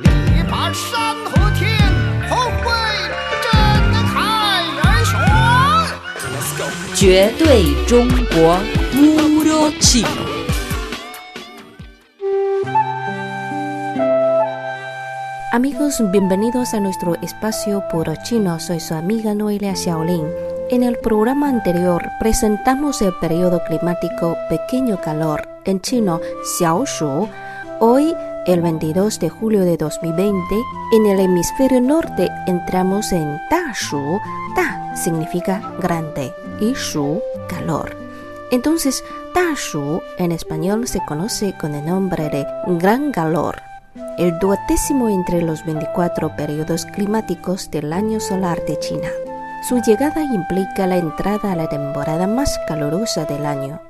力拔山河天，后会震撼人雄。Let's go，绝对中国，puro chino。Amigos, bienvenidos a nuestro espacio Puro Chino. Soy su amiga Noelia Xiaolin. En el programa anterior presentamos el periodo climático pequeño calor, en chino Xiaoshu. Hoy el 22 de julio de 2020, en el hemisferio norte entramos en Da Shu. Da significa grande y Shu calor. Entonces, Da Shu en español se conoce con el nombre de gran calor, el duodécimo entre los 24 periodos climáticos del año solar de China. Su llegada implica la entrada a la temporada más calurosa del año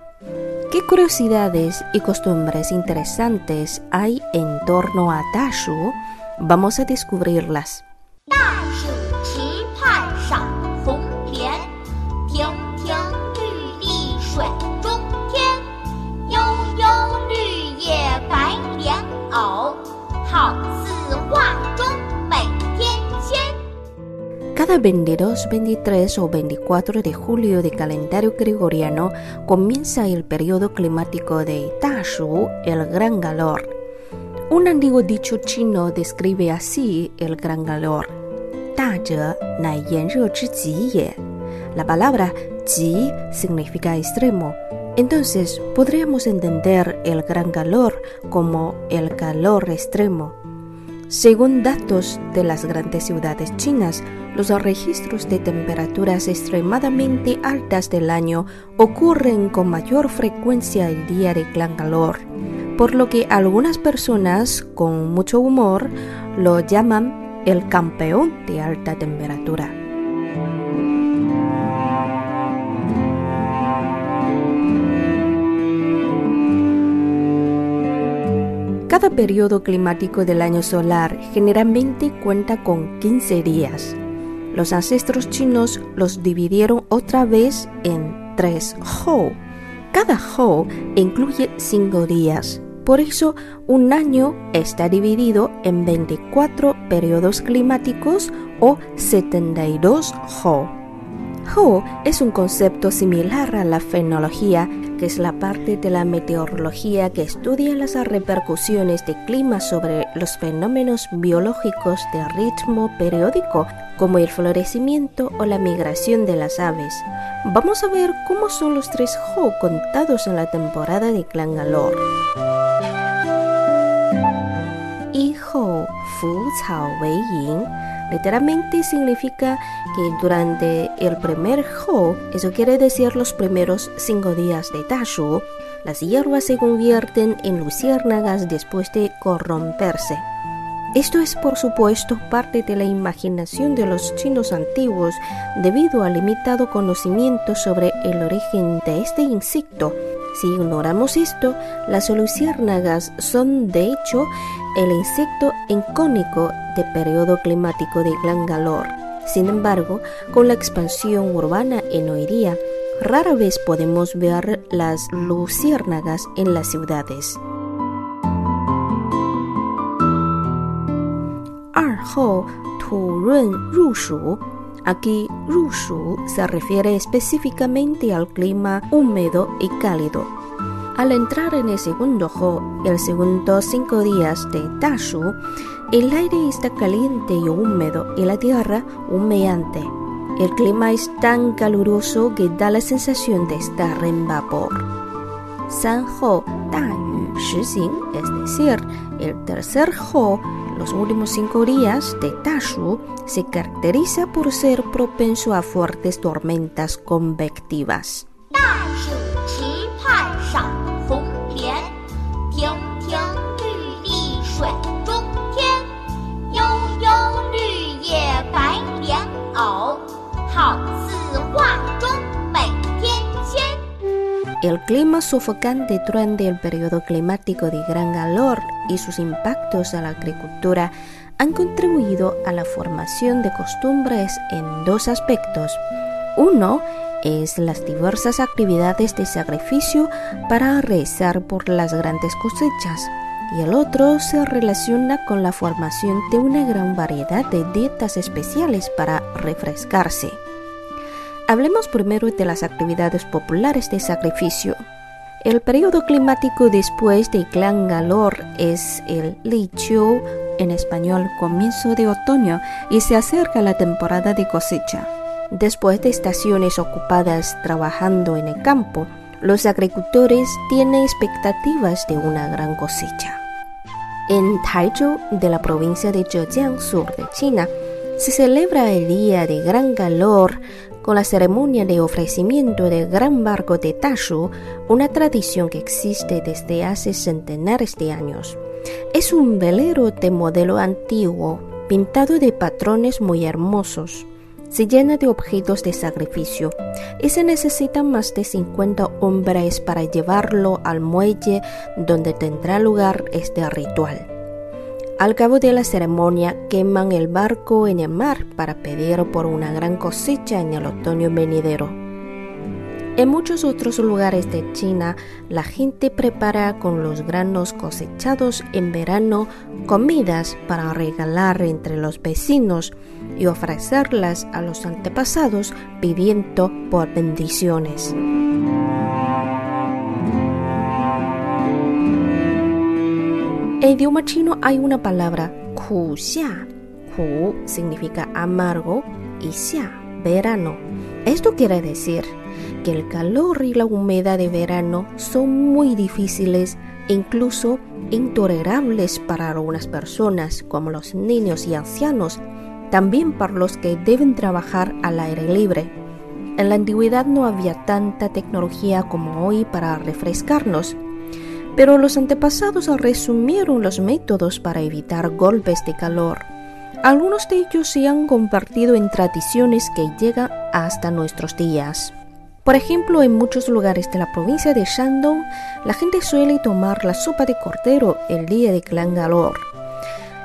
¿Qué curiosidades y costumbres interesantes hay en torno a Dashu? Vamos a descubrirlas. Cada 22, 23 o 24 de julio de calendario gregoriano comienza el periodo climático de Shu, el gran calor. Un antiguo dicho chino describe así el gran calor. La palabra ji significa extremo. Entonces podríamos entender el gran calor como el calor extremo. Según datos de las grandes ciudades chinas, los registros de temperaturas extremadamente altas del año ocurren con mayor frecuencia el día de gran calor, por lo que algunas personas con mucho humor lo llaman el campeón de alta temperatura. Cada periodo climático del año solar generalmente cuenta con 15 días. Los ancestros chinos los dividieron otra vez en tres hou. Cada hou incluye cinco días. Por eso, un año está dividido en 24 periodos climáticos o 72 hou. Hou es un concepto similar a la fenología que es la parte de la meteorología que estudia las repercusiones de clima sobre los fenómenos biológicos de ritmo periódico, como el florecimiento o la migración de las aves. Vamos a ver cómo son los tres Ho contados en la temporada de Clan Galor. Y Ho Fu Cao Wei Yin literalmente significa que durante el primer Ho, eso quiere decir los primeros cinco días de Tashu, las hierbas se convierten en luciérnagas después de corromperse. Esto es por supuesto parte de la imaginación de los chinos antiguos debido al limitado conocimiento sobre el origen de este insecto. Si ignoramos esto, las luciérnagas son de hecho el insecto encónico de periodo climático de gran calor. Sin embargo, con la expansión urbana en hoy día, rara vez podemos ver las luciérnagas en las ciudades. Aquí Rushu se refiere específicamente al clima húmedo y cálido al entrar en el segundo Ho, el segundo cinco días de Tashu, el aire está caliente y húmedo y la tierra humeante. El clima es tan caluroso que da la sensación de estar en vapor. San Ho Da Yu Shi es decir, el tercer Ho, los últimos cinco días de Tashu, se caracteriza por ser propenso a fuertes tormentas convectivas. El clima sofocante durante el periodo climático de gran calor y sus impactos a la agricultura han contribuido a la formación de costumbres en dos aspectos. Uno es las diversas actividades de sacrificio para rezar por las grandes cosechas. y el otro se relaciona con la formación de una gran variedad de dietas especiales para refrescarse. Hablemos primero de las actividades populares de sacrificio. El periodo climático después de gran calor es el Liqiu, en español comienzo de otoño, y se acerca la temporada de cosecha. Después de estaciones ocupadas trabajando en el campo, los agricultores tienen expectativas de una gran cosecha. En Taizhou, de la provincia de Zhejiang, sur de China, se celebra el día de gran calor con la ceremonia de ofrecimiento del gran barco de Tashu, una tradición que existe desde hace centenares de años. Es un velero de modelo antiguo, pintado de patrones muy hermosos. Se llena de objetos de sacrificio y se necesitan más de 50 hombres para llevarlo al muelle donde tendrá lugar este ritual. Al cabo de la ceremonia queman el barco en el mar para pedir por una gran cosecha en el otoño venidero. En muchos otros lugares de China, la gente prepara con los granos cosechados en verano comidas para regalar entre los vecinos y ofrecerlas a los antepasados pidiendo por bendiciones. En idioma chino hay una palabra ku xia. Ku significa amargo y xia, verano. Esto quiere decir que el calor y la humedad de verano son muy difíciles incluso intolerables para algunas personas, como los niños y ancianos, también para los que deben trabajar al aire libre. En la antigüedad no había tanta tecnología como hoy para refrescarnos pero los antepasados resumieron los métodos para evitar golpes de calor. Algunos de ellos se han convertido en tradiciones que llegan hasta nuestros días. Por ejemplo, en muchos lugares de la provincia de Shandong, la gente suele tomar la sopa de cordero el día de gran calor.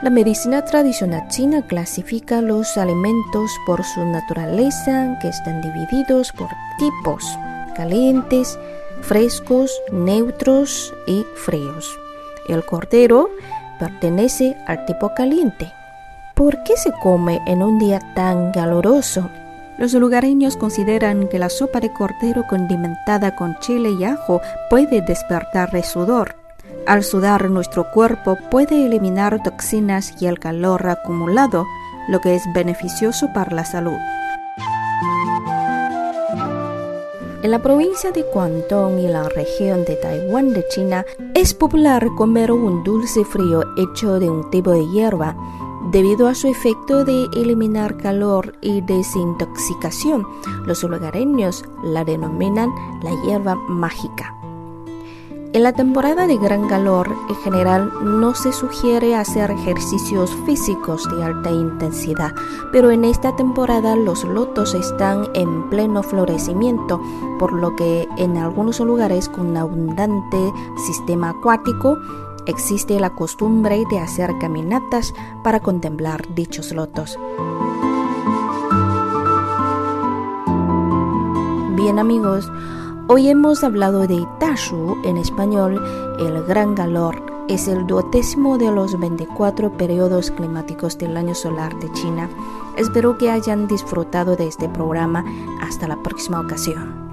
La medicina tradicional china clasifica los alimentos por su naturaleza, que están divididos por tipos, calientes, frescos, neutros y fríos. El cordero pertenece al tipo caliente. ¿Por qué se come en un día tan caloroso? Los lugareños consideran que la sopa de cordero condimentada con chile y ajo puede despertar el sudor. Al sudar nuestro cuerpo puede eliminar toxinas y el calor acumulado, lo que es beneficioso para la salud. En la provincia de Guangdong y la región de Taiwán de China es popular comer un dulce frío hecho de un tipo de hierba. Debido a su efecto de eliminar calor y desintoxicación, los lugareños la denominan la hierba mágica. En la temporada de gran calor, en general, no se sugiere hacer ejercicios físicos de alta intensidad, pero en esta temporada los lotos están en pleno florecimiento, por lo que en algunos lugares con abundante sistema acuático existe la costumbre de hacer caminatas para contemplar dichos lotos. Bien amigos, Hoy hemos hablado de Tashu, en español, el gran calor. Es el duodécimo de los 24 periodos climáticos del año solar de China. Espero que hayan disfrutado de este programa. Hasta la próxima ocasión.